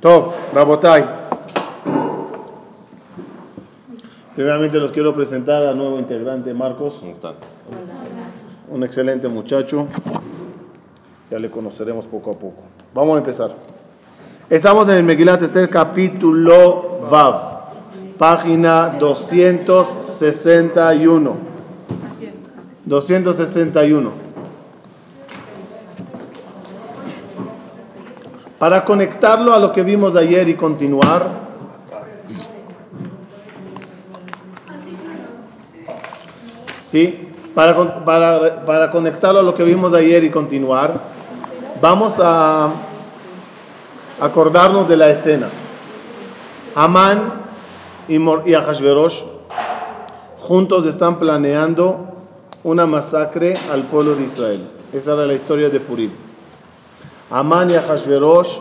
Top, Rabotai. Primeramente los quiero presentar al nuevo integrante, Marcos. ¿Cómo están? Un excelente muchacho. Ya le conoceremos poco a poco. Vamos a empezar. Estamos en el Megilat Esther capítulo Vav, página 261. 261. Para conectarlo a lo que vimos ayer y continuar, ¿sí? Para, para, para conectarlo a lo que vimos ayer y continuar, vamos a acordarnos de la escena. Amán y, y Ahashverosh juntos están planeando una masacre al pueblo de Israel. Esa era la historia de Purim. Amán y Ahashverosh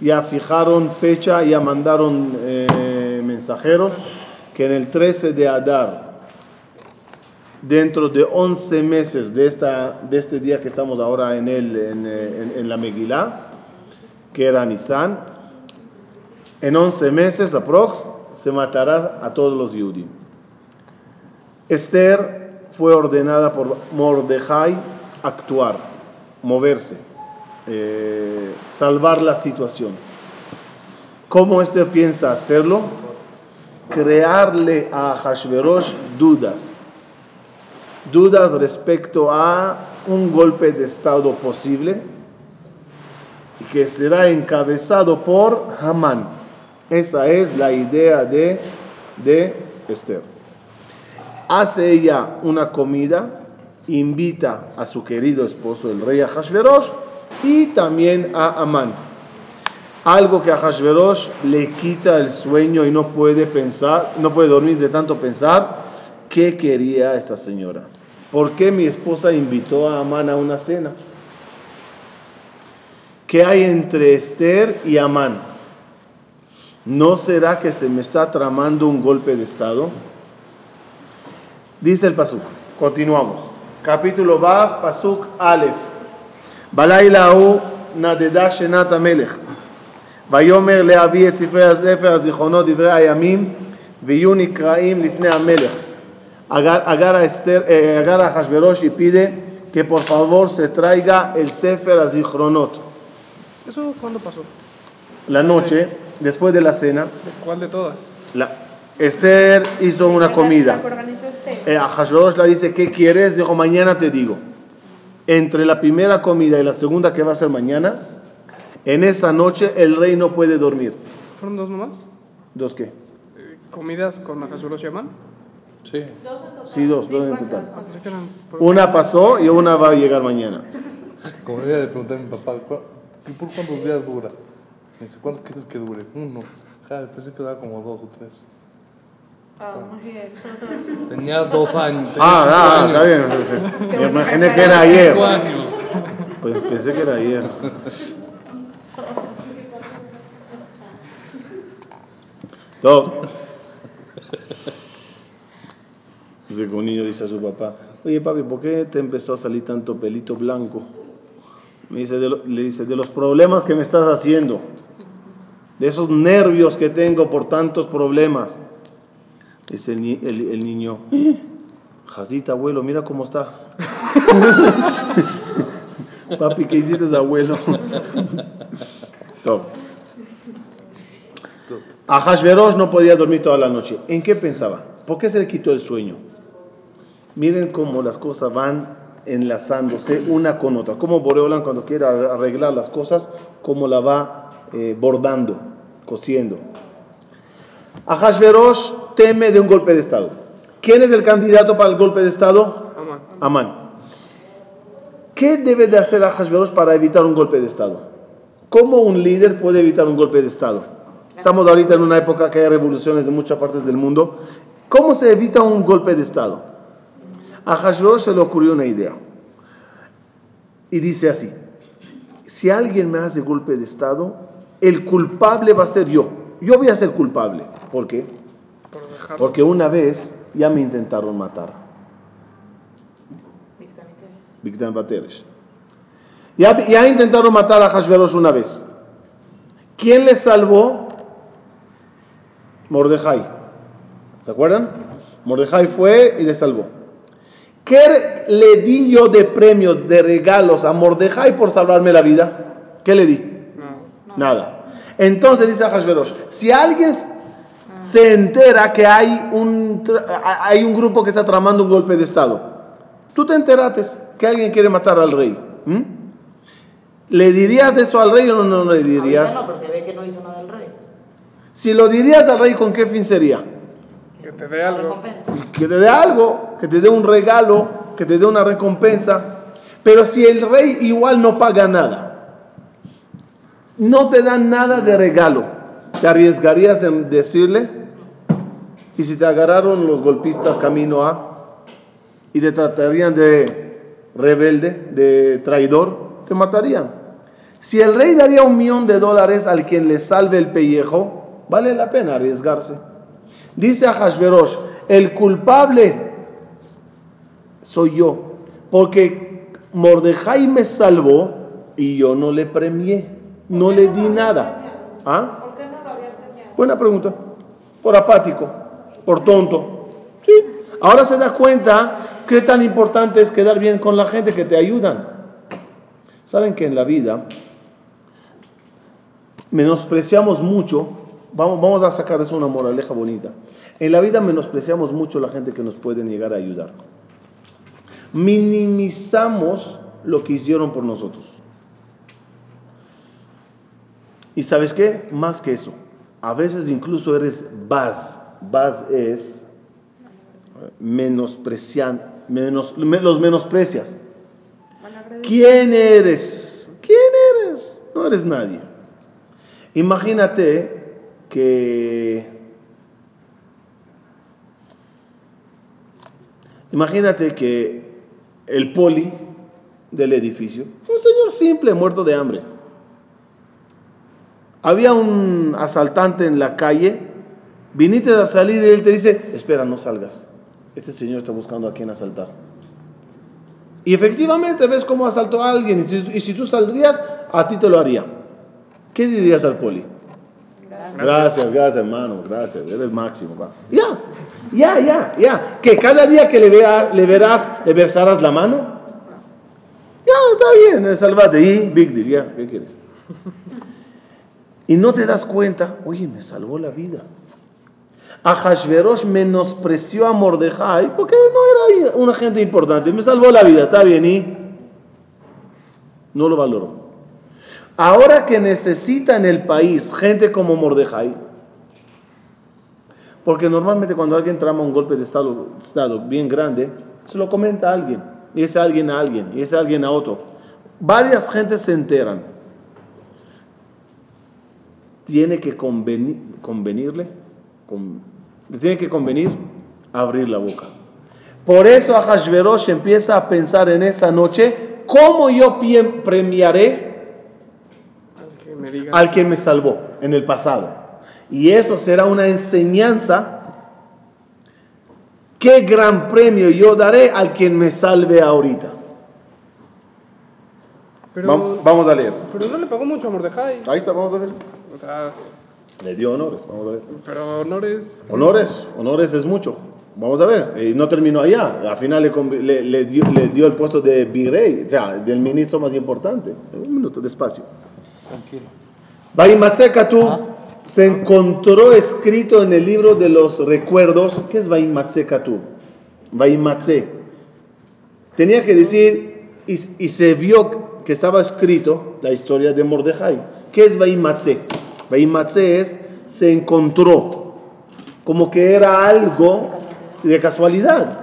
ya fijaron fecha, ya mandaron eh, mensajeros que en el 13 de Adar, dentro de 11 meses de, esta, de este día que estamos ahora en, el, en, eh, la Megilá, que era Nisan, en 11 meses aprox se matará a todos los Yudim. Esther fue ordenada por Mordejai actuar, moverse, eh, salvar la situación. ¿Cómo Esther piensa hacerlo? Crearle a Hashverosh dudas. Dudas respecto a un golpe de Estado posible que será encabezado por Hamán. Esa es la idea de, de Esther. Hace ella una comida, invita a su querido esposo, el rey Ahashverosh, y también a Amán. Algo que a Ahashverosh le quita el sueño y no puede pensar, no puede dormir de tanto pensar qué quería esta señora. ¿Por qué mi esposa invitó a Amán a una cena? ¿Qué hay entre Esther y Amán? ¿No será que se me está tramando un golpe de Estado? Dice el Pasuk. Continuamos. Capítulo Vav, Pasuk Aleph. בלילה ההוא נדדה שנת המלך. ויאמר להביא את ספרי הספר הזיכרונות דברי הימים ויהיו נקראים לפני המלך. Agar- Agar a Esther, eh, agar a Hashverosh y pide que por favor se traiga el Sefer Azichronot. ¿Eso cuándo pasó? La noche, después de la cena, ¿De cuál de todas? la- Esther hizo una comida. que organizó este. Eh, a Hashverosh le dice, ¿qué quieres? Dijo, mañana te digo. Entre la primera comida y la segunda que va a ser mañana, en esa noche el rey no puede dormir. ¿Fueron dos nomás? ¿Dos qué? Eh, ¿Comidas con Ahasuros y Amán? Sí. Sí, dos, dos en total. Ah, pensé que eran... fueron- Una pasó y una va a llegar mañana. Como día le pregunté a mi papá, "¿Cu- ¿y por cuántos días dura? Me dice, ¿cuántos quieres que dure? Uno. Ja, pensé que daba como dos o tres. Bien. Tenía dos años. tenía Ah, ah, cinco está años. bien. Me imaginé que era ayer. Cinco años. Pues pensé que era ayer. Todo. Dice que un niño dice a su papá, oye papi, ¿por qué te empezó a salir tanto pelito blanco? Me dice, de lo- le dice, de los problemas que me estás haciendo, de esos nervios que tengo por tantos problemas. Dice el, el- el niño, "Eh, Jacita, abuelo, mira cómo está. Papi, ¿qué hiciste, abuelo? Top. Ahashverosh no podía dormir toda la noche. ¿En qué pensaba? ¿Por qué se le quitó el sueño? Miren cómo las cosas van enlazándose una con otra. Cómo Boreolan cuando quiere arreglar las cosas, cómo la va eh, bordando, cosiendo. Ahashverosh teme de un golpe de Estado. ¿Quién es el candidato para el golpe de Estado? Amán. Amán. ¿Qué debe de hacer Ahashverosh para evitar un golpe de Estado? ¿Cómo un líder puede evitar un golpe de Estado? Estamos ahorita en una época que hay revoluciones de muchas partes del mundo. ¿Cómo se evita un golpe de Estado? A Hashverosh se le ocurrió una idea. Y dice así, si alguien me hace golpe de Estado, el culpable va a ser yo. Yo voy a ser culpable. ¿Por qué? Porque una vez ya me intentaron matar. Ya, ya intentaron matar a Hashverosh una vez. ¿Quién le salvó? Mordejai. ¿Se acuerdan? Mordejai fue y le salvó. ¿Qué le di yo de premios, de regalos a Mordejai por salvarme la vida? ¿Qué le di? No. Nada. Entonces dice a Hashverosh, si alguien se entera que hay un, hay un grupo que está tramando un golpe de Estado, tú te enterates que alguien quiere matar al rey. ¿Le dirías eso al rey o no, no le dirías? No, porque ve que no hizo nada el rey. Si lo dirías al rey, ¿con qué fin sería? Que te dé algo. Que te dé algo, que te dé un regalo, que te dé una recompensa. Pero si el rey igual no paga nada, no te da nada de regalo, ¿te arriesgarías de decirle? Y si te agarraron los golpistas camino a y te tratarían de rebelde, de traidor, te matarían. Si el rey daría un millón de dólares al quien le salve el pellejo, vale la pena arriesgarse. Dice a Hashverosh, el culpable soy yo, porque Mordejai me salvó y yo no le premié, no le di nada. ¿Ah? ¿Por qué no lo había premiado? Buena pregunta. Por apático, por tonto. Sí. Ahora se da cuenta qué tan importante es quedar bien con la gente que te ayudan. Saben que en la vida menospreciamos mucho, vamos, vamos a sacar eso una moraleja bonita. En la vida menospreciamos mucho la gente que nos puede llegar a ayudar. Minimizamos lo que hicieron por nosotros. Y sabes qué? Más que eso. A veces incluso eres baz. Baz es menospreciar, menos, me- los menosprecias. ¿Quién eres? ¿Quién eres? No eres nadie. Imagínate que... Imagínate que el poli del edificio, un señor simple, muerto de hambre. Había un asaltante en la calle, viniste a salir y él te dice, espera, no salgas. Este señor está buscando a quien asaltar. Y efectivamente ves cómo asaltó a alguien y si, y si tú saldrías, a ti te lo haría. ¿Qué dirías al poli? Gracias, gracias hermano, gracias, eres máximo. va. Ya, ya, ya, ya. Que cada día que le, vea, le verás, le besarás la mano. Ya, está bien, eh, salvate. Y big deal, ya, ¿qué quieres? Y no te das cuenta, oye, me salvó la vida. A Hashverosh menospreció a Mordejai porque no era una gente importante. Me salvó la vida, está bien, y no lo valoró. Ahora que necesita en el país gente como Mordejai, porque normalmente cuando alguien trama un golpe de estado, estado bien grande, se lo comenta a alguien, y ese alguien a alguien, y ese alguien a otro. Varias gentes se enteran. Tiene que conveni- convenirle, con- le tiene que convenir abrir la boca. Por eso Ahashverosh empieza a pensar en esa noche, ¿cómo yo premiaré Al que me diga. al que me salvó en el pasado. Y eso será una enseñanza. ¿Qué gran premio yo daré al quien me salve ahorita? Pero, Vamos a leer. pero no le pagó mucho a Mordejai. Ahí está, vamos a ver. O sea, Le dio honores, vamos a ver. pero honores. Honores, honores es mucho. Vamos a ver. Y no terminó allá. Al final le, convi- le- le dio, le dio el puesto de virrey, o sea, del ministro más importante. Un minuto, despacio. Tranquilo. Vaimatzekatu se encontró escrito en el libro de los recuerdos. ¿Qué es Vaimatzekatu? Vaimatze. Tenía que decir, y, y se vio que estaba escrito la historia de Mordejai. ¿Qué es Vaimatze? Vaimatze es, se encontró, como que era algo de casualidad.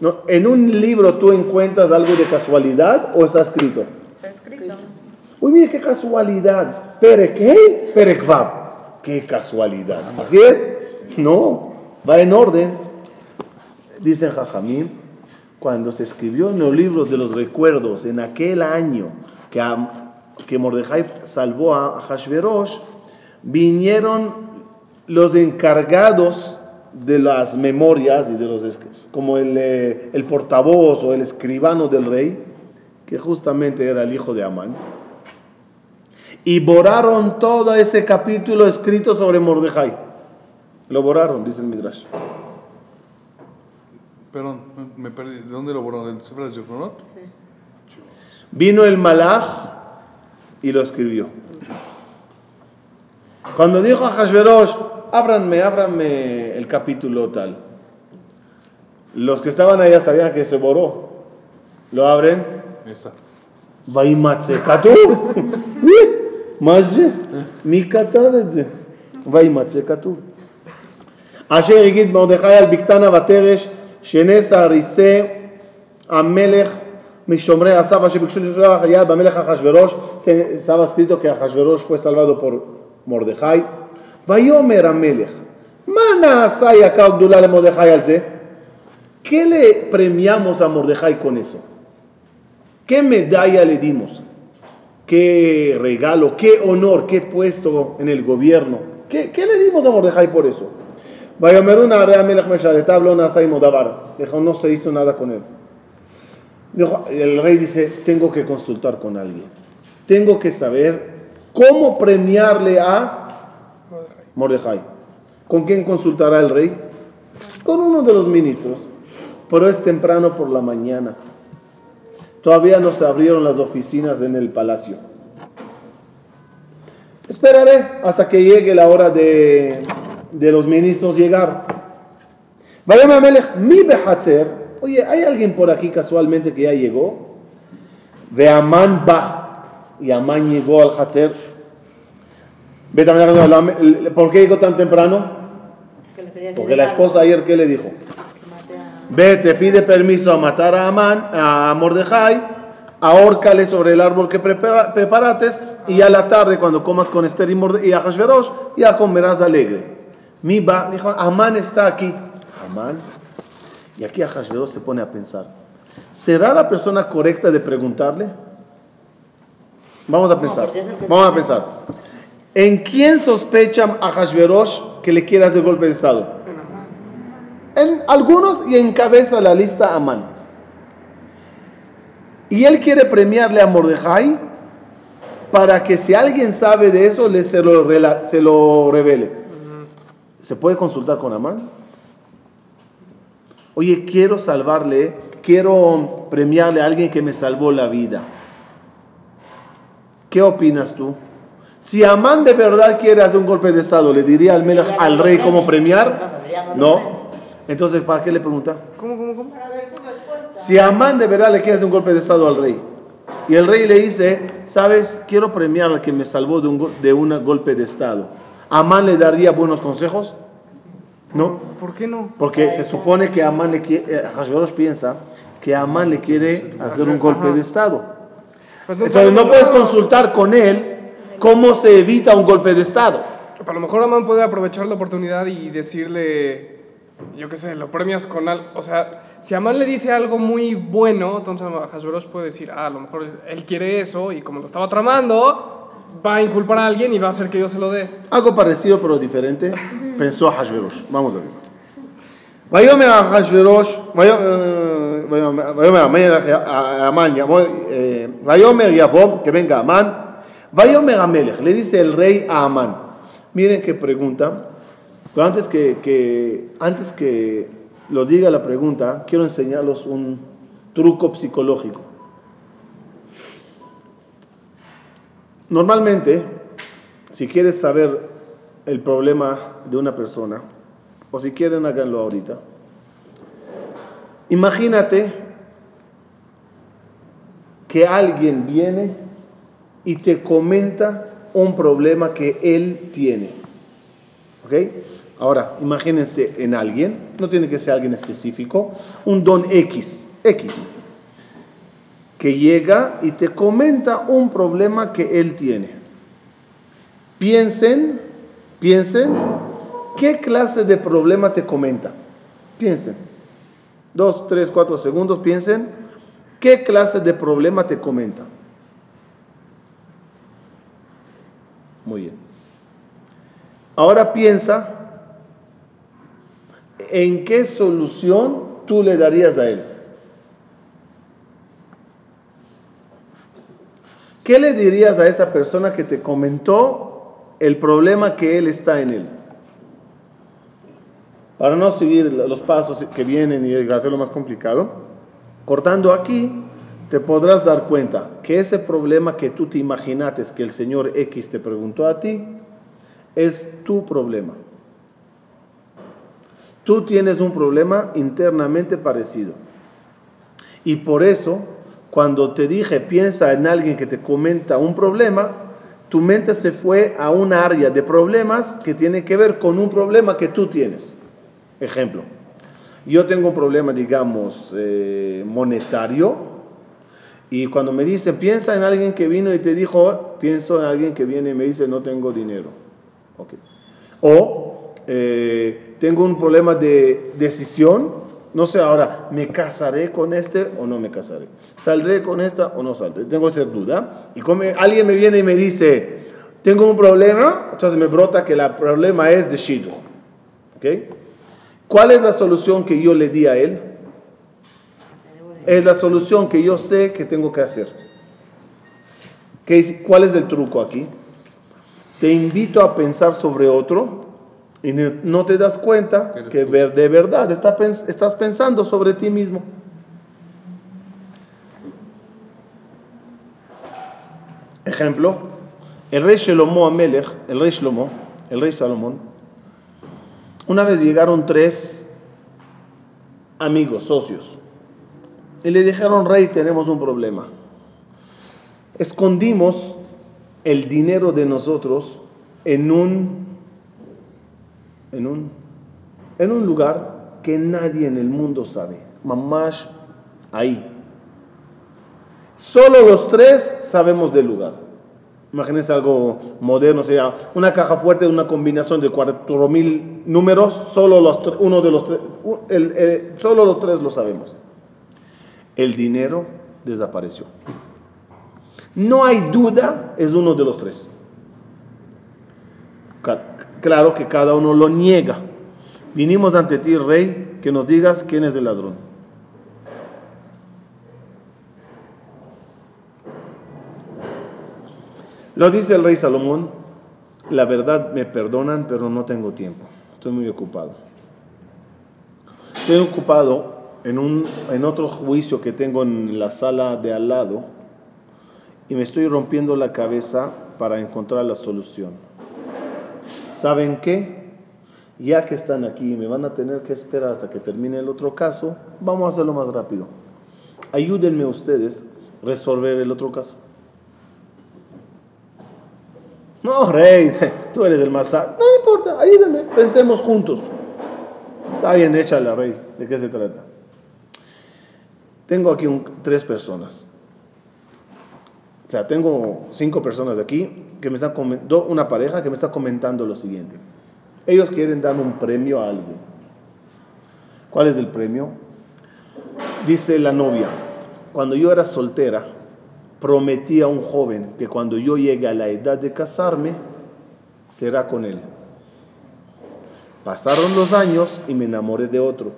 ¿No? ¿En un libro tú encuentras algo de casualidad o está escrito? Está escrito. Uy, mire qué casualidad. ¿Perek hey? Perek Vav. Qué casualidad. ¿Así es? No, va en orden. Dicen Jajamim, cuando se escribió en los libros de los recuerdos, en aquel año que, que Mordejai salvó a Hashverosh, vinieron los encargados de las memorias y de los como el, eh, el portavoz o el escribano del rey, que justamente era el hijo de Amán. Y borraron todo ese capítulo escrito sobre Mordejai. Lo borraron, dice el Midrash. Perdón, me perdí. ¿De dónde lo borró? ¿Del Sefer de Zefronot? Vino el malaj y lo escribió. Cuando dijo a Hashverosh, ábranme, ábranme el capítulo tal. Los que estaban allá sabían que se borró. Lo abren. Ahí está. וימצא, כתוב. מה זה? מי כתב את זה? וימצא כתוב. אשר הגיד מרדכי על בקתנה ותרש, שנס הריסה המלך משומרי הסף אשר ביקשו לשלוח יד במלך אחשורוש, estaba escrito que אחשורוש fue salvado por מרדכי. ויאמר המלך, מה נעשה יקר גדולה למרדכי על זה? ¿Qué le premiamos a Mordejai con eso? ¿Qué medalla le dimos? ¿Qué regalo? ¿Qué honor? ¿Qué puesto en el gobierno? ¿Qué, qué le dimos a Mordejai por eso? Vayomeruna Rea Melech Mesharet, habló Nasai Modabar. Dijo, no se hizo nada con él. Dijo, el rey dice, tengo que consultar con alguien. Tengo que saber cómo premiarle a Mordejai. ¿Con quién consultará el rey? Con uno de los ministros. Pero es temprano por la mañana. Todavía no se abrieron las oficinas en el palacio. Esperaré hasta que llegue la hora de, de los ministros llegar. Mi. Oye, ¿hay alguien por aquí casualmente que ya llegó? Ve Amán va. Y Amán llegó al Hatzer. ¿Por qué llegó tan temprano? Porque la esposa ayer, ¿qué le dijo? que mate a- Ve, te pide permiso a matar a Amán, a Mordejai, ahórcale sobre el árbol que prepara- preparates y a la tarde cuando comas con Esther y, Morde- y Ahasverosh, ya comerás alegre. Mi dijo, Amán está aquí. Amán. Y aquí Ahasverosh se pone a pensar, ¿será la persona correcta de preguntarle? Vamos a pensar, vamos a pensar. ¿En quién sospecha Ahasverosh que le quiere hacer golpe de Estado? En algunos y encabeza la lista Amán. Y él quiere premiarle a Mordejai para que si alguien sabe de eso, le se lo, se lo revele. ¿Se puede consultar con Amán? Oye, quiero salvarle, quiero premiarle a alguien que me salvó la vida. ¿Qué opinas tú? Si Amán de verdad quiere hacer un golpe de Estado, ¿le diría al, Melech- al rey cómo premiar? No. Entonces, ¿para qué le pregunta? ¿Cómo, cómo, cómo? Si Amán de verdad le quiere hacer un golpe de estado al rey y el rey le dice, sabes, quiero premiar al que me salvó de un, go- de un golpe de estado, ¿Amán le daría buenos consejos? No, ¿Por qué no? porque se supone que Amán le quiere, eh, Hashverosh piensa que Amán le quiere hacer un golpe de estado. Pero Entonces no puedes consultar con él cómo se evita un golpe de estado. A lo mejor Amán puede aprovechar la oportunidad y decirle, yo qué sé, lo premias con algo. O sea, si Amán le dice algo muy bueno, entonces Hashverosh puede decir, ah, a lo mejor él quiere eso y como lo estaba tramando, va a inculpar a alguien y va a hacer que yo se lo dé. Algo parecido pero diferente, pensó Hashverosh. Vamos a ver. ויאמר אחשוורוש, ויאמר ויאמר המלך המן יבוא, אה, ויאמר יבוא, que venga Amán, ויאמר המלך, le dice el rey a Amán. Miren qué pregunta, pero antes que, que, antes que lo diga la pregunta, quiero enseñarlos un truco psicológico. Normalmente, si quieres saber el problema de una persona, o si quieren háganlo ahorita, imagínate que alguien viene y te comenta un problema que él tiene. ¿Ok? Ahora, imagínense en alguien, no tiene que ser alguien específico, un don X, X, que llega y te comenta un problema que él tiene. Piensen, piensen, ¿qué clase de problema te comenta? Piensen. Dos, tres, cuatro segundos, piensen, ¿qué clase de problema te comenta? Muy bien. Ahora piensa en qué solución tú le darías a él. ¿Qué le dirías a esa persona que te comentó el problema que él está en él? Para no seguir los pasos que vienen y hacerlo más complicado, cortando aquí, te podrás dar cuenta que ese problema que tú te imaginaste que el señor X te preguntó a ti, es tu problema. Tú tienes un problema internamente parecido. Y por eso, cuando te dije, piensa en alguien que te comenta un problema, tu mente se fue a un área de problemas que tiene que ver con un problema que tú tienes. Ejemplo, yo tengo un problema, digamos, eh, monetario, y cuando me dice, piensa en alguien que vino y te dijo, pienso en alguien que viene y me dice, no tengo dinero. Okay. O eh, tengo un problema de decisión, no sé ahora, ¿me casaré con este o no me casaré? ¿Saldré con esta o no saldré? Tengo esa duda. Y como alguien me viene y me dice, tengo un problema, entonces me brota que el problema es de Shido. ¿Okay? ¿Cuál es la solución que yo le di a él? Es la solución que yo sé que tengo que hacer. ¿Qué, ¿Cuál es el truco aquí? Te invito a pensar sobre otro y no te das cuenta que de verdad estás pensando sobre ti mismo. Ejemplo, el rey Shlomo Amelech, el rey Shlomo, el rey Salomón, una vez llegaron tres amigos, socios, y le dijeron, rey, tenemos un problema. Escondimos el dinero de nosotros en un en un, en un lugar que nadie en el mundo sabe. Mamash, ahí. Solo los tres sabemos del lugar. Imagínense algo moderno, sea una caja fuerte, una combinación de cuatro mil números, solo los, uno de los tres, solo los tres lo sabemos. El dinero desapareció. No hay duda, es uno de los tres. Claro que cada uno lo niega. Vinimos ante ti, rey, que nos digas quién es el ladrón. Lo dice el rey Salomón, la verdad me perdonan, pero no tengo tiempo. Estoy muy ocupado. Estoy ocupado en, un, en otro juicio que tengo en la sala de al lado y me estoy rompiendo la cabeza para encontrar la solución. ¿Saben qué? Ya que están aquí y me van a tener que esperar hasta que termine el otro caso, vamos a hacerlo más rápido. Ayúdenme ustedes a resolver el otro caso. No, rey, tú eres el más No importa, ayúdenme, pensemos juntos. Está bien, échale, rey. ¿De qué se trata? Tengo aquí tres personas. O sea, tengo cinco personas aquí que me están una pareja que me está comentando lo siguiente. Ellos quieren dar un premio a alguien. ¿Cuál es el premio? Dice la novia, cuando yo era soltera, prometí a un joven que cuando yo llegue a la edad de casarme, será con él. Pasaron los años y me enamoré de otro.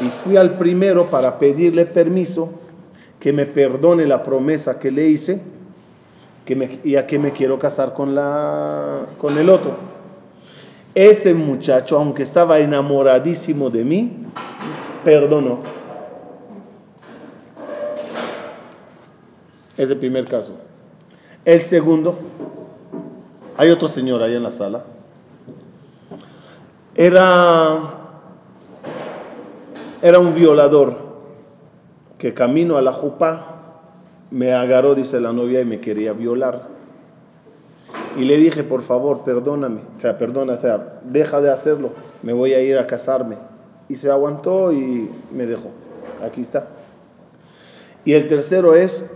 Y fui al primero para pedirle permiso que me perdone la promesa que le hice que y a que me quiero casar con, la, con el otro. Ese muchacho, aunque estaba enamoradísimo de mí, perdonó. Es el primer caso. El segundo, hay otro señor ahí en la sala. Era, era un violador que camino a la jupa me agarró, dice la novia, y me quería violar. Y le dije, por favor, perdóname, o sea, perdona, o sea, deja de hacerlo, me voy a ir a casarme. Y se aguantó y me dejó. Aquí está. Y el tercero es,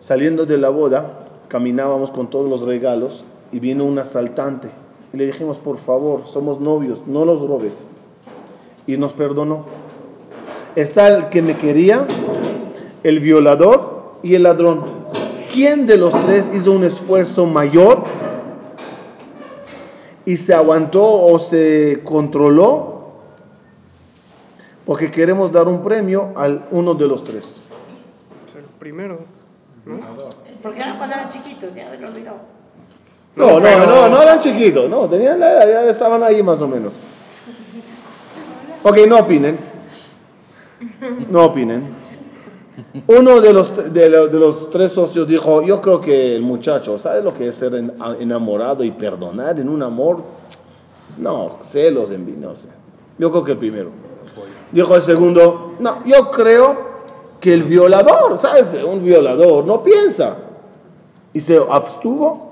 saliendo de la boda, caminábamos con todos los regalos y vino un asaltante. Y le dijimos, por favor, somos novios, no los robes. Y nos perdonó. Está el que me quería, el violador y el ladrón. ¿Quién de los tres hizo un esfuerzo mayor y se aguantó o se controló? Porque queremos dar un premio al uno de los tres. el primero. Porque eran cuando eran chiquitos, ya me lo olvidó. No, no, no, no eran chiquitos, no, tenían la edad, ya estaban ahí más o menos. Ok, no opinen. No opinen. Uno de los, de, lo- de los tres socios dijo, yo creo que el muchacho, ¿sabes lo que es ser en- enamorado y perdonar en un amor? No, celos, envidia, no sé. Yo creo que el primero. Dijo el segundo, no, yo creo que el violador, ¿sabes? Un violador no piensa. Y se abstuvo.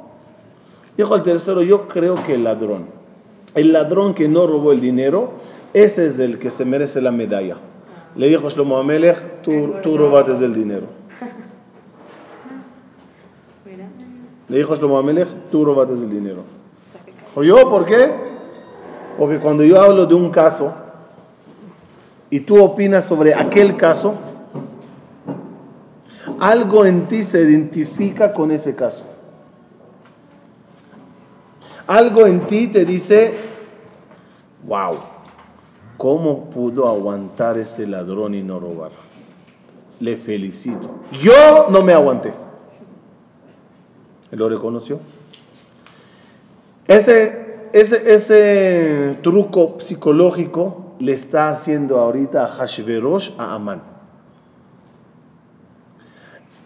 Dijo el tercero, yo creo que el ladrón, el ladrón que no robó el dinero, ese es el que se merece la medalla. Le dijo Shlomo Amelech, tú, tú robaste del dinero. Le dijo Shlomo Amelech, tú robaste del dinero. Dijo, ¿yo por qué? Porque cuando yo hablo de un caso y tú opinas sobre aquel caso, algo en ti se identifica con ese caso. Algo en ti te dice, wow, ¿cómo pudo aguantar ese ladrón y no robar? Le felicito. Yo no me aguanté. Él lo reconoció. Ese, ese, ese truco psicológico le está haciendo ahorita a Hashverosh a Amán.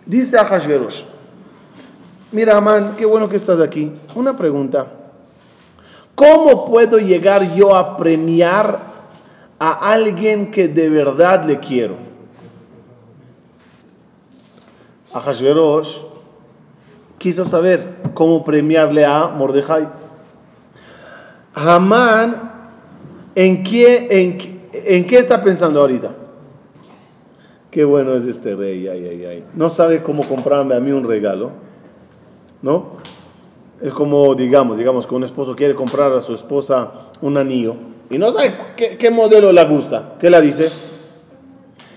Dice a Hashverosh, mira Amán, qué bueno que estás aquí. Una pregunta. ¿Cómo puedo llegar yo a premiar a alguien que de verdad le quiero? A Hashverosh quiso saber cómo premiarle a Mordejai. Hamán, ¿en qué, en, qué- en qué está pensando ahorita? Qué bueno es este rey, ay, ay, ay. No sabe cómo comprarme a mí un regalo, ¿no? Es como, digamos, digamos que un esposo quiere comprar a su esposa un anillo y no sabe qué, modelo le gusta. ¿Qué le dice?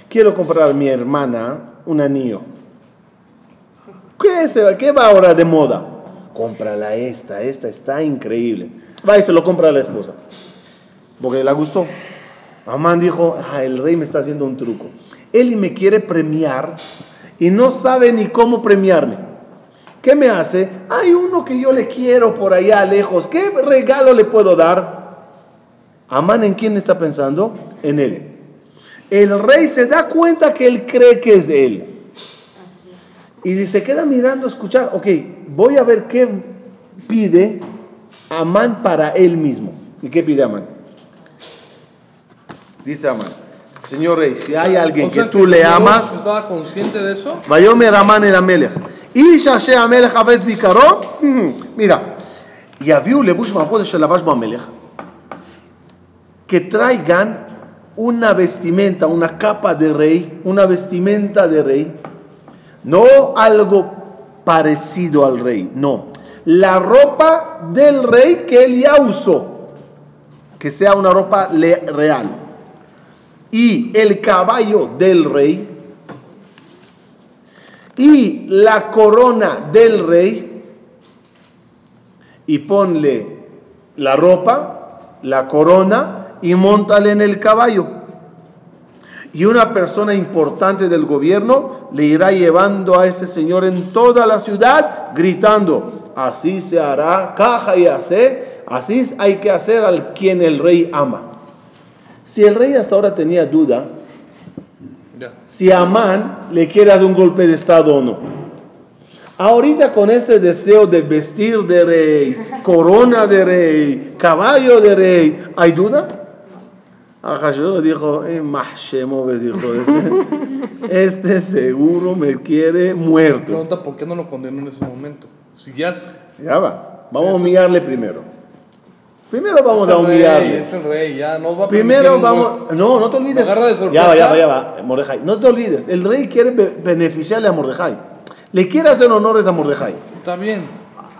Quiero comprar a mi hermana un anillo. ¿Qué, se- qué va ahora de moda? Cómprala esta, esta está increíble. Va y se lo compra a la esposa. Porque le gustó. Amán dijo, "Ah, el rey me está haciendo un truco. Él me quiere premiar y no sabe ni cómo premiarme. ¿Qué me hace? Hay uno que yo le quiero por allá lejos. ¿Qué regalo le puedo dar? Amán en quién está pensando? En él. El rey se da cuenta que él cree que es él. Y se queda mirando, a escuchar, ok, voy a ver qué pide Amán para él mismo. ¿Y qué pide Amán? Dice Amán, Señores, si hay alguien que tú le amas. ¿Estaba consciente de eso? Vayomer Amán el Amelech. Y Shashe Amelech Avetz Bikaro. Mira. Y había un levush mapodes el Abash Amelech. Que traigan una vestimenta, una capa de rey, una vestimenta de rey. No algo parecido al rey, no. La ropa del rey que él ya usó. Que sea una ropa real y el caballo del rey, y la corona del rey y ponle la ropa, la corona y montale en el caballo. Y una persona importante del gobierno le irá llevando a ese señor en toda la ciudad gritando, así se hará, caja y hace, así hay que hacer al quien el rey ama. Si el rey hasta ahora tenía duda, si Amán le quiere hacer un golpe de estado o no. Ahorita con este deseo de vestir de rey, corona de rey, caballo de rey, ¿hay duda? Ahasuerus dijo, eh, dijo este, este seguro me quiere muerto. Pregunta por qué no lo condenó en ese momento. Si ya es, Ya va, vamos a humillarle primero. Primero vamos es a el rey, humillarle. es el rey, ya nos va a Primero un vamos, no, no te olvides. Agarra de Ya sorpresa. va, ya va, ya va, Mordejai. No te olvides, el rey quiere be- beneficiarle a Mordejai. Le quiere hacer honores a Mordejai. Está bien.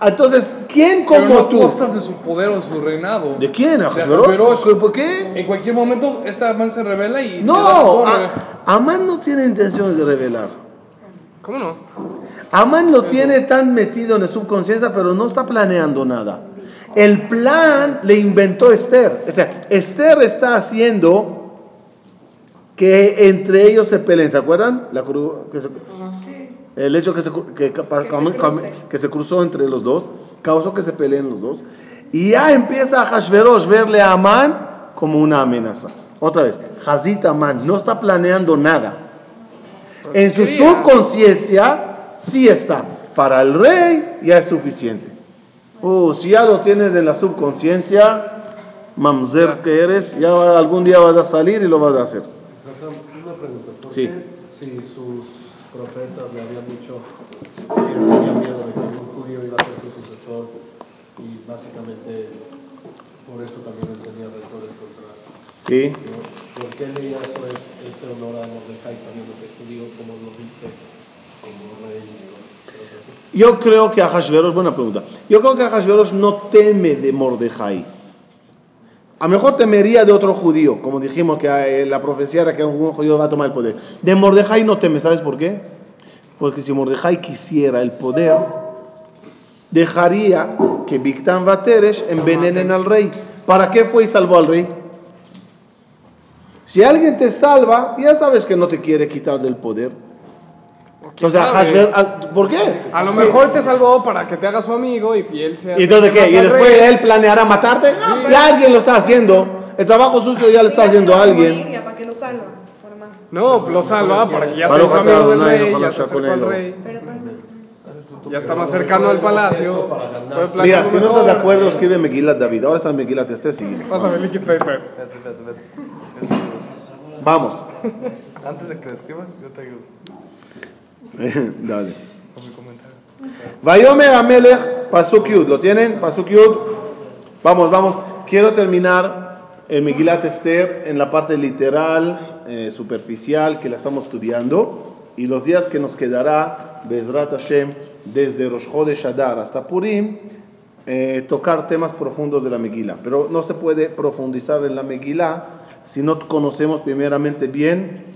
Entonces, ¿quién Pero como no a tú? costas de su poder o su reinado. ¿De quién? Ahasuerus. ¿Por qué? En cualquier momento, esta man se revela y. le da la No, a- Amán no tiene intenciones de revelar. ¿Cómo no? Amán lo tiene tan metido en la subconsciencia, pero no está planeando nada. El plan le inventó Esther. O sea, Esther está haciendo que entre ellos se peleen. ¿Se acuerdan? La que se- El hecho que se, que, que- se cruzó entre los dos causó que se peleen los dos. Y ya empieza a Hashverosh verle a Amán como una amenaza. Otra vez, Hazit Amán no está planeando nada. En su quería. subconsciencia sí está. Para el rey ya es suficiente. Uh, si ya lo tienes en la subconsciencia, mamzer que eres, ya algún día vas a salir y lo vas a hacer. Una pregunta, ¿por Sí. qué si sus profetas le habían dicho que él tenía miedo de que un judío iba a ser su sucesor y básicamente por eso también él tenía rencores contra Sí. ¿no? ¿Por qué le hizo es- este honor a Mordecai sabiendo que es judío como lo viste como rey? Yo creo que Ahashverosh, buena pregunta. Yo creo que Ahashverosh no teme de Mordejai. A lo mejor temería de otro judío, como dijimos que eh, la profecía era que un judío va a tomar el poder. De Mordejai no teme, ¿sabes por qué? Porque si Mordejai quisiera el poder, dejaría que Bigtan Bateresh envenenen al rey. ¿Para qué fue y salvó al rey? Si alguien te salva, ya sabes que no te quiere quitar del poder. ¿Quién O sea, ah, ¿por qué? A lo Sí. mejor te salvó para que te haga su amigo y y él sea. ¿Y entonces qué? ¿Y después él planeará matarte? Ya alguien lo está haciendo. El trabajo sucio ya lo está haciendo a alguien. ¿Para qué lo salva? Por más. No, lo salva para que ya sea su amigo del rey, ya se acerca al rey. Ya está más cercano al palacio. Mira, si no estás de acuerdo, escribe Megilat David. Ahora está en Megilat Esther, sí. Pásame el espérate. Vamos. Antes de que lo escribas, yo te ayudo Dale. Vayomer Amelech, Pasuk Yud. ¿Lo tienen? Pasuk Yud. Vamos, vamos. Quiero terminar el Megilat Esther en la parte literal, eh, superficial, que la estamos estudiando. Y los días que nos quedará, Bezrat Hashem, desde Rosh Chodesh Adar hasta Purim, eh, tocar temas profundos de la Megilá. Pero no se puede profundizar en la Megilá si no conocemos primeramente bien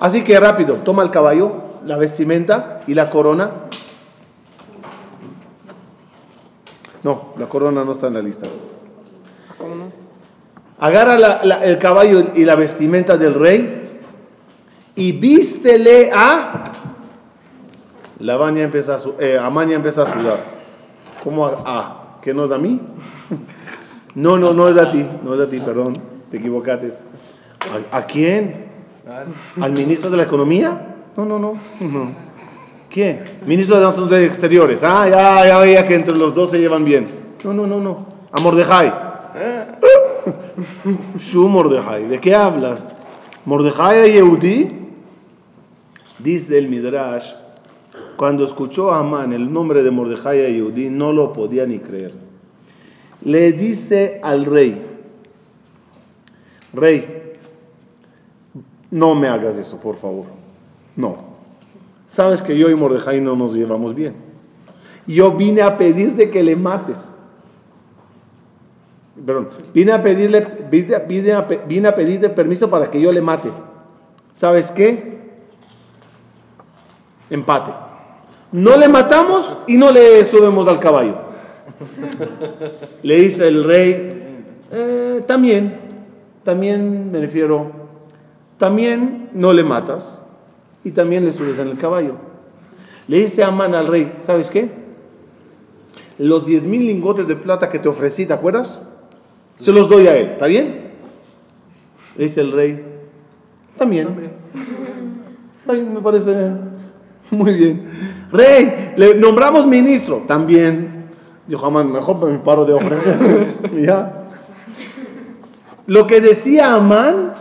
Así que rápido, toma el caballo, la vestimenta y la corona. No, la corona no está en la lista. Agarra el caballo y la vestimenta del rey y vístele a... La baña empieza a, su- eh, Amán ya empieza a sudar. ¿Cómo a? ¿Que no es a mí? No, no, no es a ti, no es a ti, perdón, te equivocaste. ¿A, a quién? ¿Al ministro de la Economía? No, no, no. no. ¿Quién? Ministro de Asuntos Exteriores. Ah, ya, ya veía que entre los dos se llevan bien. No, no, no, no. A Mordejai. Shu Mordejai. ¿De qué hablas? Mordejai Yehudi, dice el Midrash, cuando escuchó a Amán el nombre de Mordejai Yehudi, no lo podía ni creer. Le dice al rey, rey, no me hagas eso, por favor. No. Sabes que yo y Mordejai no nos llevamos bien. Yo vine a pedirte que le mates. Perdón, vine a pedirle, vine, a, vine pedirte permiso para que yo le mate. ¿Sabes qué? Empate. No le matamos y no le subimos al caballo. Le dice el rey, "Eh, también, también me refiero, también no le matas y también le subes en el caballo. Le dice Amán al rey, ¿sabes qué? Los 10 mil lingotes de plata que te ofrecí, ¿te acuerdas? Se los doy a él, ¿está bien? Le dice el rey, también. Bien, me parece muy bien. Rey, le nombramos ministro, también. Dijo Amán, mejor me paro de ofrecer. ¿Ya? Lo que decía Amán,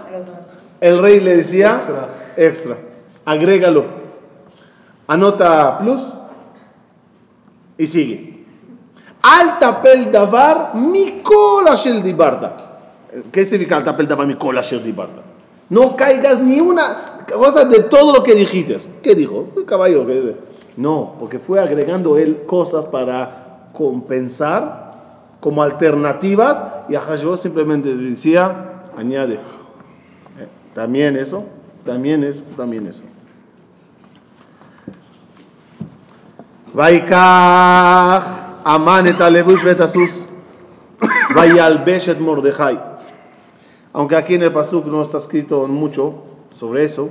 el rey le decía Extra. extra. Agrégalo. Anota plus y sigue. Al tapel davar mikol asher dibarta. ¿Qué significa al tapel davar mikol asher dibarta? No caigas ni una cosa de todo lo que dijiste. ¿Qué dijo? Caballo. ¿qué? No, porque fue agregando él cosas para compensar como alternativas y a Hashverosh simplemente decía, añade. Eh, También eso, también eso, también eso. ויקח המן את הלבוש ואת הסוס וילבש את מרדכי. Aunque aquí en el Pasuk no está escrito mucho sobre eso,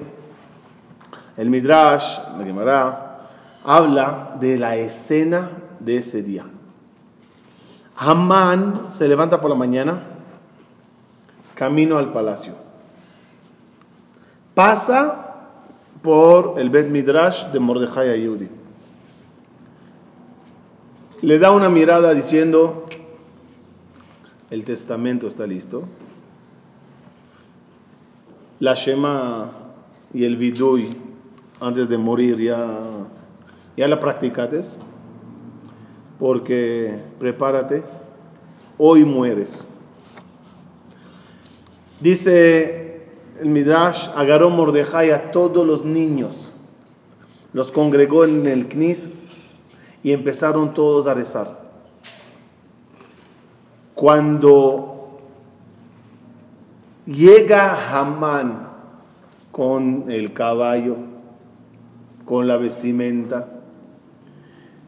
el Midrash, la Gemara, habla de la escena de ese día. Hamán se levanta por la mañana, camino al palacio. Pasa por el Bet Midrash de Mordejai Ayudi. Le da una mirada diciendo, el testamento está listo. La Shema y el Vidui antes de morir ya, ya la practicates. Porque prepárate, hoy mueres. Dice el Midrash, agarró Mordejai a todos los niños, los congregó en el Knis y empezaron todos a rezar. Cuando llega Hamán con el caballo, con la vestimenta,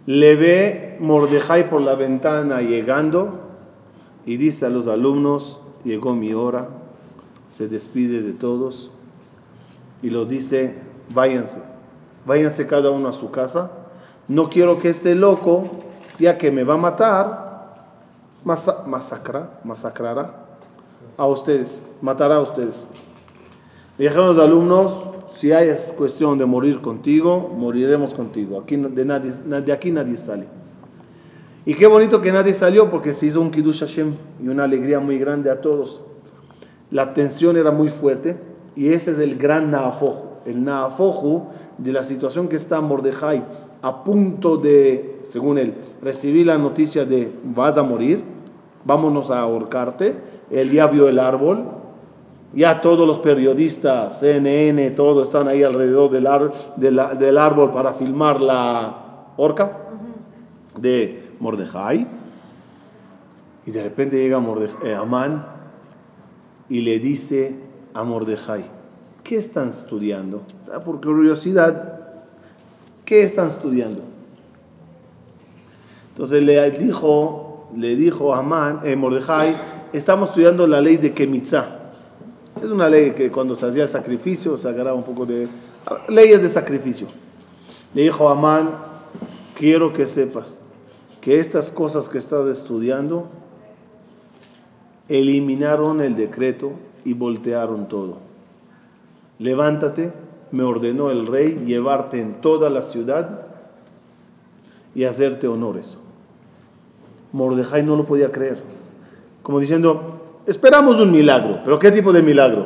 le ve Mordejai por la ventana llegando y dice a los alumnos, llegó mi hora, se despide de todos y los dice, váyanse, váyanse cada uno a su casa, no quiero que este loco, ya que me va a matar, masa- masacra, masacrará a ustedes, matará a ustedes. Dijeron los alumnos, si hay es cuestión de morir contigo, moriremos contigo. Aquí, de, nadie, na- de aquí nadie sale. Y qué bonito que nadie salió porque se hizo un Kiddush Hashem y una alegría muy grande a todos. La tensión era muy fuerte y ese es el gran Naafoju. El Naafoju de la situación que está Mordejai a punto de, según él, recibir la noticia de vas a morir, vámonos a ahorcarte. Él ya vio el árbol, ya todos los periodistas, CNN, todos están ahí alrededor del, ar- de la- del árbol para filmar la horca de Mordejai. Y de repente llega Morde- eh, Amán y le dice a Mordejai, ¿qué están estudiando? Por curiosidad, ¿qué están estudiando? Entonces le dijo, le dijo a Amán, eh, Mordejai, estamos estudiando la ley de Kemitzá. Es una ley que cuando se hacía el sacrificio se agarraba un poco de leyes de sacrificio. Le dijo a Amán, quiero que sepas que estas cosas que estás estudiando eliminaron el decreto y voltearon todo. Levántate, me ordenó el rey llevarte en toda la ciudad y hacerte honores. Mordejai no lo podía creer, como diciendo, esperamos un milagro, pero ¿qué tipo de milagro?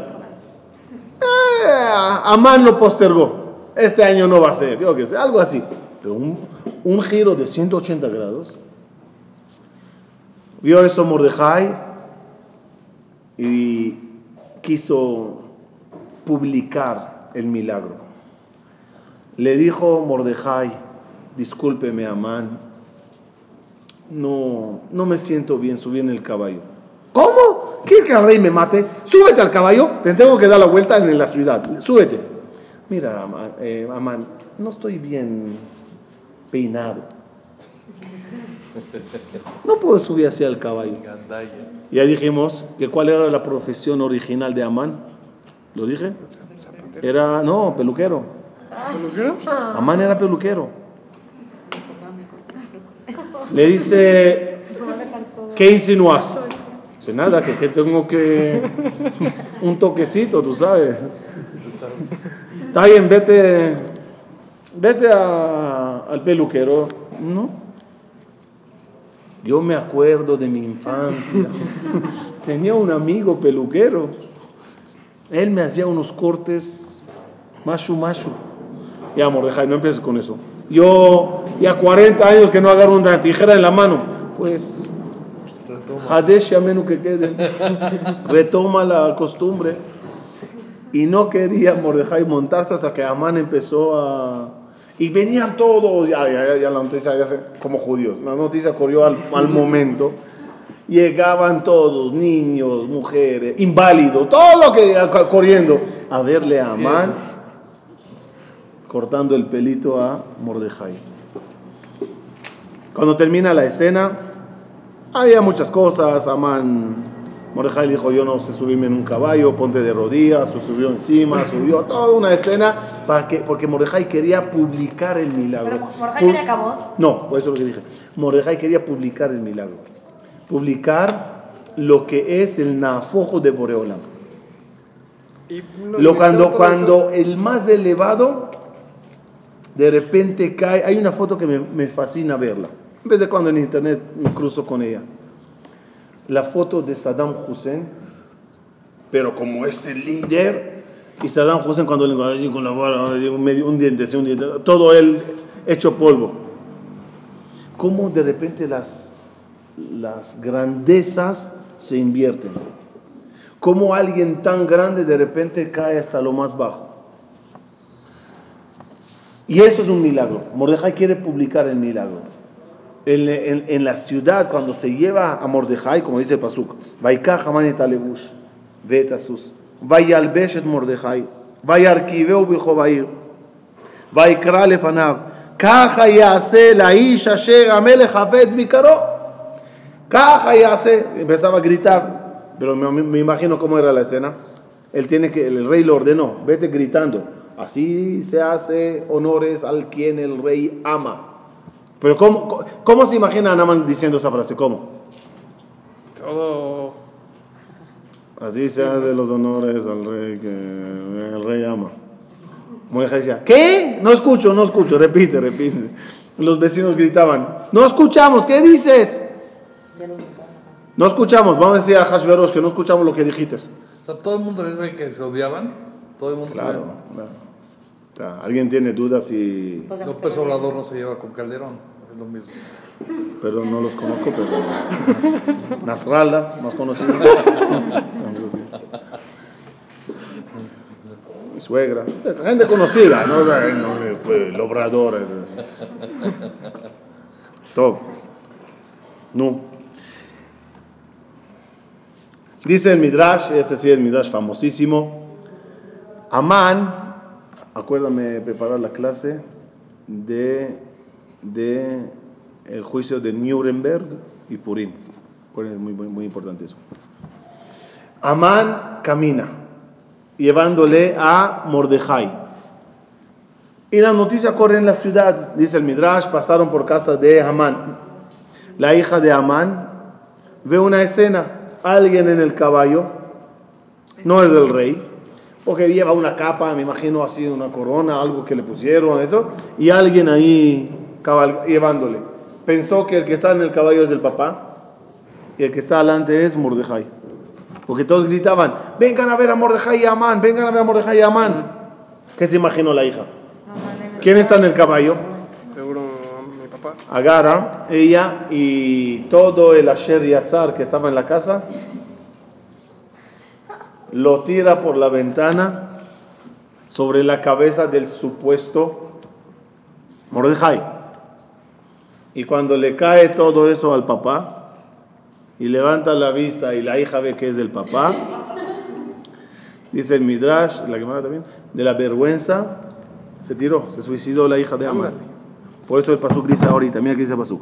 Eh, Amán lo postergó, este año no va a ser, yo sé, algo así, pero un, un giro de 180 grados. Vio eso Mordejai y quiso publicar el milagro. Le dijo Mordejai, discúlpeme Amán, no, no me siento bien subir en el caballo. ¿Cómo? ¿Quieres que el rey me mate? Súbete al caballo, te tengo que dar la vuelta en la ciudad. Súbete. Mira, Amán, eh, Amán, no estoy bien peinado. No puedo subir hacia el caballo. Ya dijimos que cuál era la profesión original de Amán. ¿Lo dije? Era, no, peluquero. ¿Peluquero? Amán era peluquero. Le dice, ¿qué insinúas? Dice, nada, que, que tengo que... Un toquecito, tú sabes. Tú sabes. Está bien, vete, vete a- al peluquero. No. Yo me acuerdo de mi infancia. Tenía un amigo peluquero. Él me hacía unos cortes machu machu. Ya, Mordejai, no empieces con eso. Yo, ya 40 años que no agarro una tijera en la mano. Pues, Retoma. Hadesh Yamenu que quede. Retoma la costumbre. Y no quería Mordejai montarse hasta que Amán empezó a. Y venían todos, ya, ya, ya, la noticia, ya se- como judíos, la noticia corrió al, al momento. Llegaban todos, niños, mujeres, inválidos, todo lo que corriendo a verle a Amán cortando el pelito a Mordejai. Cuando termina la escena, había muchas cosas. Amán, Mordejai le dijo: Yo no sé subirme en un caballo, ponte de rodillas. Se subió encima, subió toda una escena para que, porque Mordejai quería publicar el milagro. Pero Mordejai quería cabot. No, por eso es lo que dije. Mordejai quería publicar el milagro. Publicar lo que es el nafojo de Boreolam. Y Lo cuando, cuando el más elevado de repente cae, hay una foto que me, me fascina verla. En vez de cuando en internet me cruzo con ella. La foto de Saddam Hussein, pero como es el líder, y Saddam Hussein cuando le así con la vara, un, diente, un diente, todo él hecho polvo. Cómo de repente las, las grandezas se invierten cómo alguien tan grande de repente cae hasta lo más bajo. Y eso es un milagro. Mordejai quiere publicar el milagro en, en, en, la ciudad, cuando se lleva a Mordejai, como dice el Pasuk, Vaikach Amanet Alebush, Vetasus, Vayalbesh et Mordejai, Vayarkiveu Bijobair, Vaikra Lefanav, Kaja Yase Laish Asher Amelech Hafetz Bikaro, Kaja Yase, empezaba a gritar, pero me, me, imagino cómo era la escena. Él tiene que, el rey lo ordenó, vete gritando. Así se hace honores al quien el rey ama. Pero ¿cómo, cómo, se imagina a Naman diciendo esa frase? ¿Cómo? Todo. Así se hace los honores al rey que el rey ama. Mordejai decía, ¿qué? No escucho, no escucho, repite, repite. Los vecinos gritaban, no escuchamos, ¿qué dices? No escuchamos, vamos a decir a Hashverosh que no escuchamos lo que dijiste. O sea, todo el mundo ve que se odiaban. Todo el mundo Claro, claro. ¿Alguien tiene dudas y... sabe. López Obrador no se lleva con Calderón. Es lo mismo. Pero no los conozco, pero... Nasrallah, más conocido. Mi suegra. Gente conocida, ¿no? Pues, el obrador. ese. Todo. No. Dice el Midrash, ese sí es el Midrash famosísimo. Amán, acuérdame preparar la clase de, de el juicio de Nuremberg y Purim. Es muy, muy, muy importante eso. Amán camina, llevándole a Mordejai. Y la noticia corre en la ciudad, dice el Midrash, pasaron por casa de Amán. La hija de Amán ve una escena, alguien en el caballo, no es del rey, porque lleva una capa, me imagino así, una corona, algo que le pusieron, eso, y alguien ahí cabal- llevándole. Pensó que el que está en el caballo es el papá, y el que está adelante es Mordejai. Porque todos gritaban, vengan a ver a Mordejai y a Amán, vengan a ver a Mordejai y a Amán. ¿Qué se imaginó la hija? ¿Quién está en el caballo? Seguro mi papá. Agara, ella y todo el Asher Yatzar que estaba en la casa, lo tira por la ventana sobre la cabeza del supuesto Mordejai. Y cuando le cae todo eso al papá, y levanta la vista y la hija ve que es del papá, dice el Midrash, la Gemara también, de la vergüenza, se tiró, se suicidó la hija de Amán. Por eso el pasuk dice ahorita, mira que dice el pasuk.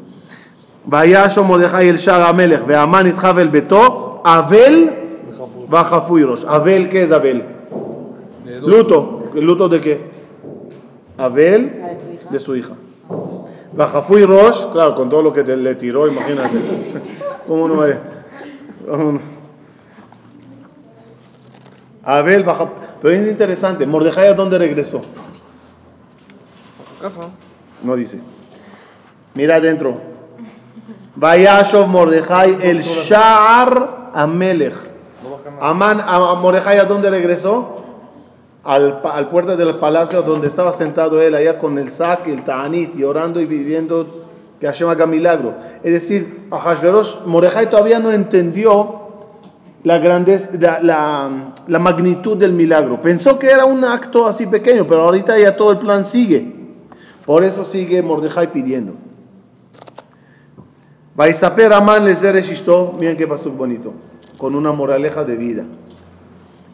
וישו מרדכי אל שער המלך, והמן יתחב אל ביתו, אבל Bajafuiros. Abel, ¿qué es Abel? Luto. ¿El luto de qué? Abel de su hija. Bajafuiros, claro, con todo lo que te, le tiró, imagínate. ¿Cómo no va um. Abel baja. Pero es interesante, Mordejai a dónde regresó. Casa. No dice. Mira adentro. Vayashov Mordejai el Sha'ar Amelech. Amán, a Mordejai, ¿a dónde regresó? Al, al puerto del palacio donde estaba sentado él, allá con el sac el ta'anit, y orando y viviendo que Hashem haga milagro. Es decir, a Hashverosh, Mordejai todavía no entendió la, magnitud del milagro. Pensó que era un acto así pequeño, pero ahorita ya todo el plan sigue. Por eso sigue Mordejai pidiendo. Vaisaper Amán les Ishto, miren qué pasó bonito, con una moraleja de vida.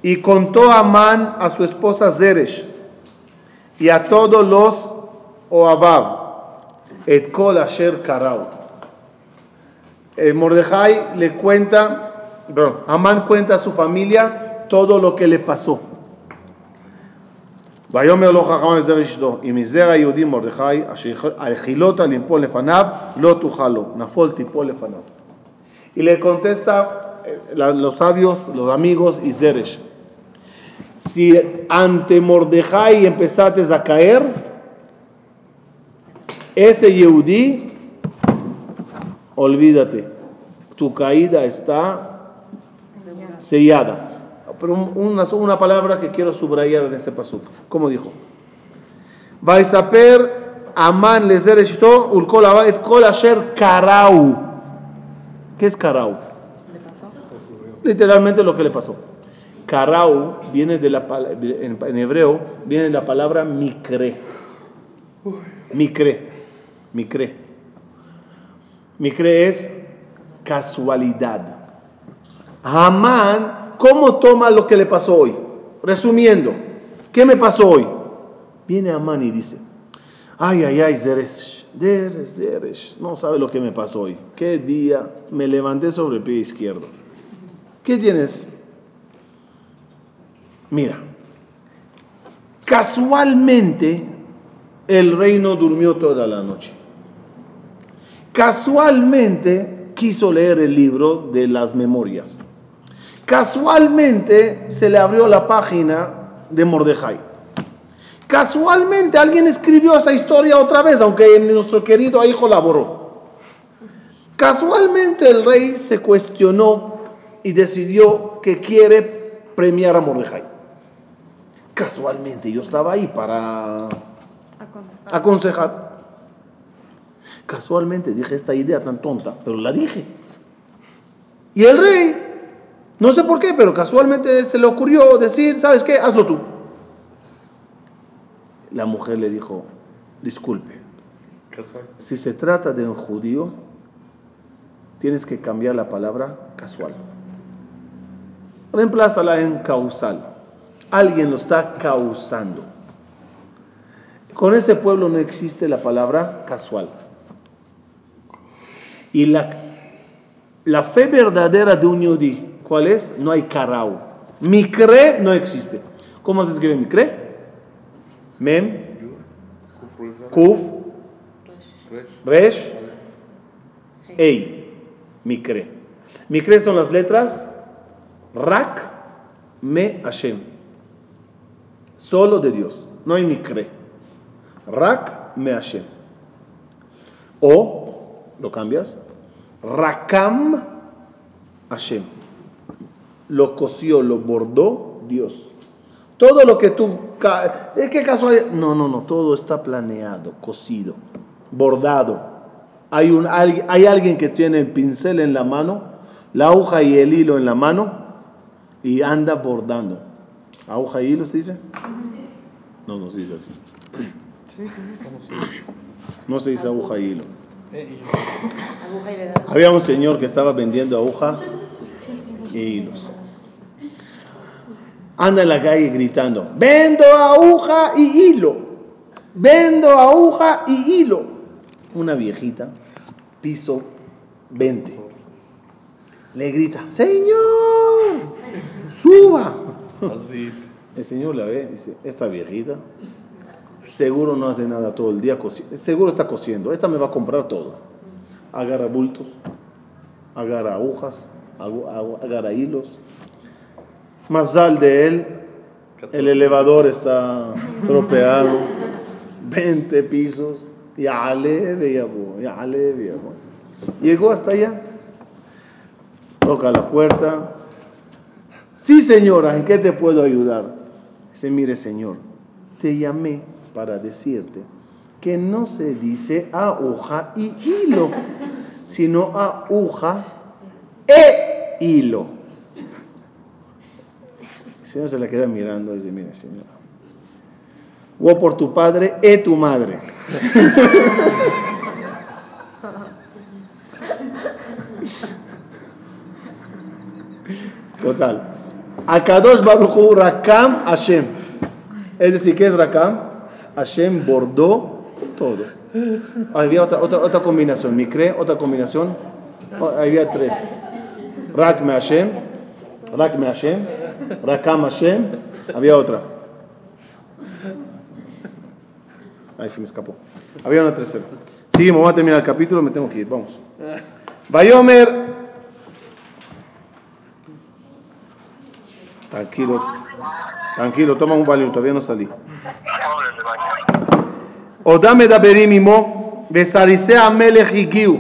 Y contó Amán a su esposa Zeresh y a todos los Oabav, et kol asher karau. Eh, Mordejai le cuenta, perdón, Amán cuenta a su familia todo lo que le pasó. ויאמר לו חכם לזרע אשתו, אם מזרע היהודי מרדכי, אשר האכילותה לנפול לפניו, לא תוכל לו, נפול תיפול לפניו. Y le contesta eh, la- los sabios, los amigos y Zeresh, si ante Mordejai empezaste a caer, ese Yehudí, olvídate, tu caída está sellada. Pero un- una, una palabra que quiero subrayar en este pasuk. ¿Cómo dijo? Vaisaper Amán eshto ulkol et kol asher karau. ¿Qué es karau? Literalmente lo que le pasó. Karau viene de la pala- en, hebreo viene de la palabra mikre. Mikre. Mikre. Mikre es casualidad. Hamán, ¿cómo toma lo que le pasó hoy? Resumiendo, ¿qué me pasó hoy? Viene Amán y dice, ay, ay, ay, Zeresh, Zeresh, Zeresh, no sabe lo que me pasó hoy. ¿Qué día me levanté sobre el pie izquierdo? ¿Qué tienes? Mira, casualmente el rey no durmió toda la noche. Casualmente quiso leer el libro de las memorias. Casualmente se le abrió la página de Mordejai. Casualmente alguien escribió esa historia otra vez, aunque nuestro querido hijo la borró. Casualmente el rey se cuestionó y decidió que quiere premiar a Mordejai. Casualmente yo estaba ahí para Aconsejar. aconsejar. Casualmente dije esta idea tan tonta, pero la dije. Y el rey, no sé por qué, pero casualmente se le ocurrió decir, ¿sabes qué? Hazlo tú. La mujer le dijo, disculpe, Casual. si se trata de un judío, tienes que cambiar la palabra casual. Reemplázala en causal. Alguien lo está causando. Con ese pueblo no existe la palabra casual. Y la, la fe verdadera de un yudí, ¿cuál es? No hay karau. Mikre no existe. ¿Cómo se escribe mikre? Mem, kuf, resh, ei. Mikre. Mikre son las letras rak, me, Hashem. Solo de Dios. No hay mikre. Rak, me, Hashem. O, lo cambias, Rakam Hashem. Lo cosió, lo bordó Dios. Todo lo que tú... ¿Es qué caso hay? No, no, no. Todo está planeado, cosido, bordado. Hay, un, hay, hay alguien que tiene el pincel en la mano, la aguja y el hilo en la mano y anda bordando. ¿Aguja y hilo se dice? No, no se dice así. No se dice aguja y hilo. Había un señor que estaba vendiendo aguja y hilos. Anda en la calle gritando, vendo aguja y hilo, vendo aguja y hilo. Una viejita, piso 20, le grita, señor, suba. Así. El señor la ve y dice, esta viejita seguro no hace nada todo el día, seguro está cosiendo, esta me va a comprar todo. Agarra bultos, agarra agujas, agu- agu- agarra hilos. Mazal de él, el elevador está estropeado, 20 pisos, ya leve, ya voy. Llegó hasta allá, toca la puerta, Sí, señora, ¿en qué te puedo ayudar? Dice, mire, señor, te llamé para decirte que no se dice aguja y hilo, sino aguja e hilo. El señor se la queda mirando y dice, mire, señora, o por tu padre y tu madre. Total. Akadosh Baruchu Rakam Hashem. Es decir, ¿qué es Rakam? Hashem bordó todo. Había otra, otra, otra combinación. Mikre, otra combinación. Oh, Había tres. Rak me Hashem. Rak me Hashem. Rakam Hashem. Había otra. Ahí se me escapó. Había una tercera. Seguimos, vamos a terminar el capítulo, me tengo que ir. Vamos. Bayomer. Tranquilo, tranquilo, toma un valium, todavía no salí. Odam medaberim imo, vesarisea melech higiu,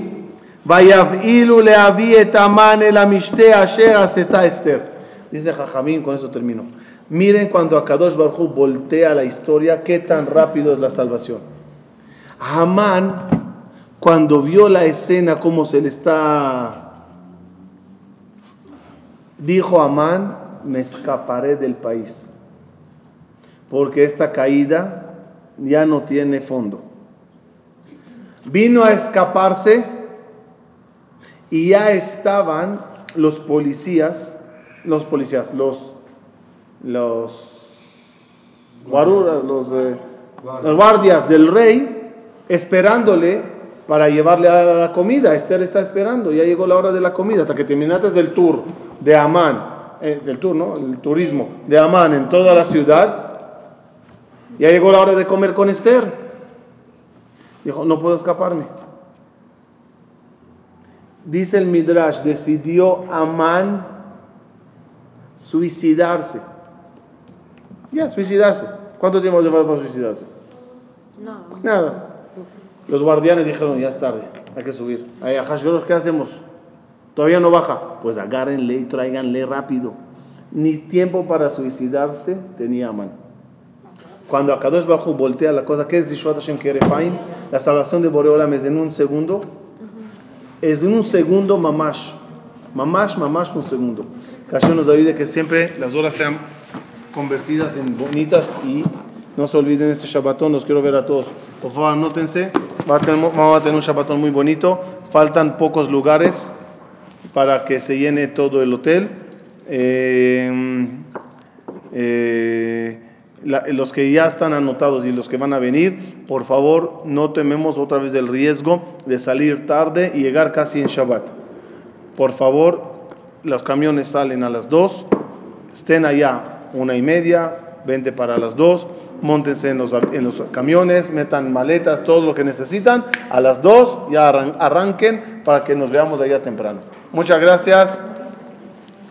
vayav'ilu leavi et aman el amishte asher aseta Esther. Dice Jajamín, con eso termino. Miren cuando Akadosh Barjú voltea la historia, qué tan rápido es la salvación. Hamán, cuando vio la escena, cómo se le está... Dijo Amán, me escaparé del país. Porque esta caída ya no tiene fondo. Vino a escaparse y ya estaban los policías, los policías, los, los, los, eh, los guardias del rey esperándole para llevarle a la comida. Esther está esperando, ya llegó la hora de la comida, hasta que terminaste del tour de Amán, eh, del tour, ¿no? El turismo de Amán en toda la ciudad. Ya llegó la hora de comer con Esther. Dijo, no puedo escaparme. Dice el Midrash, decidió Amán suicidarse. Ya, suicidarse. ¿Cuánto tiempo hace falta para suicidarse? No. Nada. Los guardianes dijeron, ya es tarde, hay que subir. Ay, a Hashverosh, ¿qué hacemos? Todavía no baja. Pues agárrenle y tráiganle rápido. Ni tiempo para suicidarse tenía Amán. Cuando Akadosh Bajo voltea la cosa, ¿qué es Yishuat Hashem Kerefaim? La salvación de Boreolam es en un segundo. Es en un segundo mamash. Mamash, mamash, un segundo. Que Hashem nos ayude que siempre las horas sean convertidas en bonitas y no se olviden este Shabbatón, los quiero ver a todos. Por favor, anótense. Vamos a tener un Shabbatón muy bonito. Faltan pocos lugares para que se llene todo el hotel. Eh, eh, los que ya están anotados y los que van a venir, por favor, no tememos otra vez del riesgo de salir tarde y llegar casi en Shabbat. Por favor, los camiones salen a las 2, estén allá una y media, 20 para las 2, montense en los, camiones, metan maletas, todo lo que necesitan, a las 2 ya arran- arranquen para que nos veamos allá temprano. Muchas gracias.